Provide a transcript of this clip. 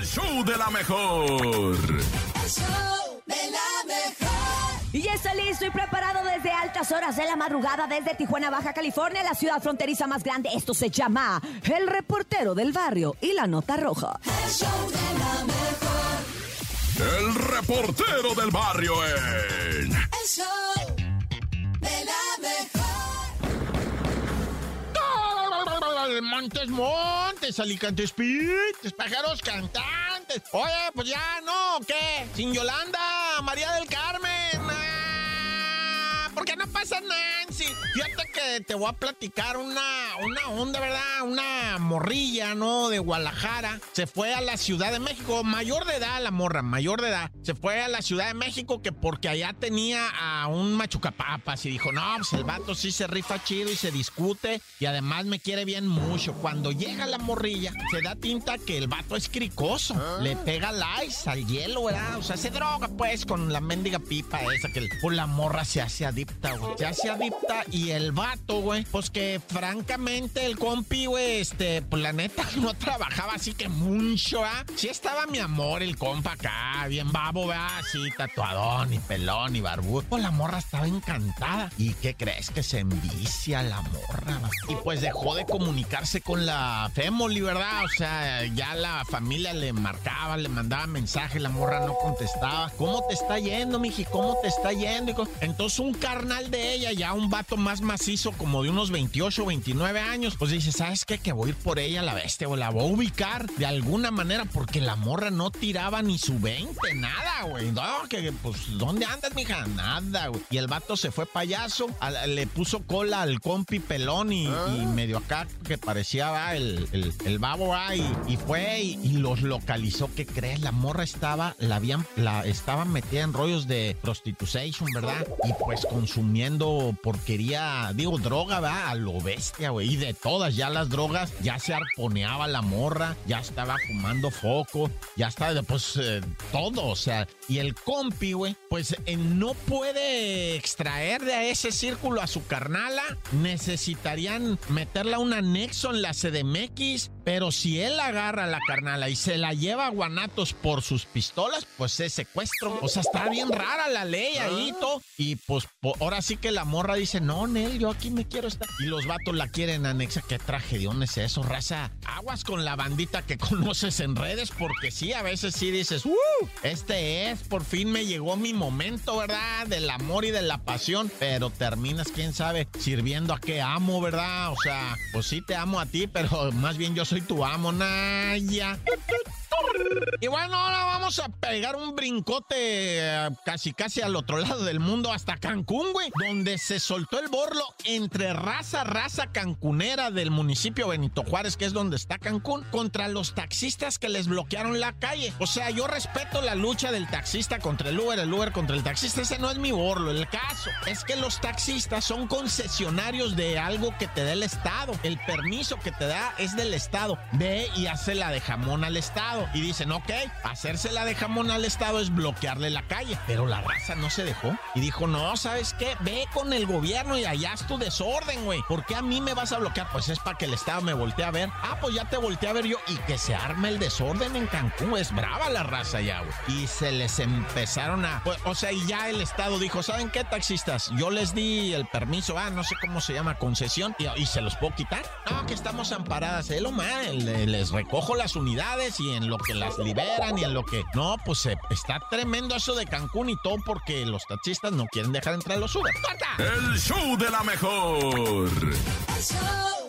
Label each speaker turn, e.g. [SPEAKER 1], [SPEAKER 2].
[SPEAKER 1] El show de la mejor.
[SPEAKER 2] El show de la mejor.
[SPEAKER 3] Y ya está listo y preparado desde altas horas de la madrugada desde Tijuana, Baja California, la ciudad fronteriza más grande. Esto se llama El Reportero del Barrio y la Nota Roja.
[SPEAKER 2] El show de la mejor.
[SPEAKER 1] El reportero del barrio en.
[SPEAKER 2] El show
[SPEAKER 4] Montes, montes, alicantes, pintes, pájaros cantantes. Oye, pues ya, ¿no? ¿Qué? Sin Yolanda, María del Carmen. Ah, ¿Por qué no pasa Nancy? Fíjate que te voy a platicar una, una onda, ¿verdad? Una morrilla, ¿no? De Guadalajara. Se fue a la Ciudad de México, mayor de edad la morra, mayor de edad. Se fue a la Ciudad de México que porque allá tenía a un machucapapas y dijo, no, pues el vato sí se rifa chido y se discute y además me quiere bien mucho. Cuando llega la morrilla, se da tinta que el vato es cricoso. Le pega al ice, al hielo, ¿verdad? O sea, se droga pues con la mendiga pipa esa que el- pues, la morra se hace adicta, güey. Se hace adicta y el vato, güey, pues que francamente el compi, güey, este, pues la neta no trabajaba así que mucho, ¿ah? Sí estaba mi amor, el compa acá, bien babo, ¿verdad? Así, tatuadón y pelón y barbudo. Pues la morra estaba encantada. ¿Y qué crees que se envicia la morra? Y pues dejó de comunicarse con la Femoli, ¿verdad? O sea, ya la familia le marcaba, le mandaba mensaje, la morra no contestaba. ¿Cómo te está yendo, miji? ¿Cómo te está yendo? Entonces un carnal de ella, ya un vato más macizo, como de unos 28, 29 años, pues dice, ¿sabes qué? Que voy a ir por ella, la bestia, o la voy a ubicar de alguna manera, porque la morra no tiraba ni su 20, nada, güey. No, que, pues, ¿dónde andas, mija? Nada, güey. Y el vato se fue payaso, a le puso cola al compi pelón y, y medio acá que parecía va, el, el, el babo, va, y, y fue y, y los localizó. ¿Qué crees? La morra estaba, la habían, la estaban metida en rollos de prostitution, ¿verdad? Y pues consumiendo porquería, digo, droga, va, a lo bestia, güey. Y de todas, ya las drogas, ya se arponeaba la morra, ya estaba fumando foco, ya estaba, pues, eh, todo, o sea. Y el compi, güey, pues eh, no puede extraer de ese círculo a su carnala. Necesitarían meterla un anexo en la CDMX. Pero si él agarra a la carnala y se la lleva a Guanatos por sus pistolas, pues es secuestro. O sea, está bien rara la ley ahí, todo. Y pues ahora sí que la morra dice, no, Nel, yo aquí me quiero estar. Y los vatos la quieren anexar. ¿Qué tragedión es eso, raza? Aguas con la bandita que conoces en redes, porque sí, a veces sí dices, ¡uh! Este es, por fin me llegó mi momento, ¿verdad? Del amor y de la pasión. Pero terminas, quién sabe, sirviendo a qué amo, ¿verdad? O sea, pues sí te amo a ti, pero más bien yo soy tu amo, Naya. Y bueno, ahora vamos a pegar un brincote eh, casi casi al otro lado del mundo, hasta Cancún, güey, donde se soltó el borlo entre raza, raza cancunera del municipio Benito Juárez, que es donde está Cancún, contra los taxistas que les bloquearon la calle. O sea, yo respeto la lucha del taxista contra el Uber, el Uber contra el taxista, ese no es mi borlo. El caso es que los taxistas son concesionarios de algo que te da el Estado. El permiso que te da es del Estado. Ve y hace la de jamón al Estado. Y dicen, ok, hacérsela de jamón al Estado es bloquearle la calle. Pero la raza no se dejó. Y dijo, no, ¿sabes qué? Ve con el gobierno y allá es tu desorden, güey. ¿Por qué a mí me vas a bloquear? Pues es para que el Estado me voltee a ver. Ah, pues ya te volteé a ver yo. Y que se arme el desorden en Cancún. Es brava la raza ya, güey. Y se les empezaron a... pues, o sea, y ya el Estado dijo, ¿saben qué, taxistas? Yo les di el permiso, ah, no sé cómo se llama, concesión. Y, y se los puedo quitar. No, que estamos amparadas. Eh, lo mal, le- les recojo las unidades y en lo que las liberan y en lo que... No, pues eh, está tremendo eso de Cancún y todo porque los taxistas no quieren dejar entrar a los Uber. ¡Corta!
[SPEAKER 1] El show de la mejor.
[SPEAKER 2] El show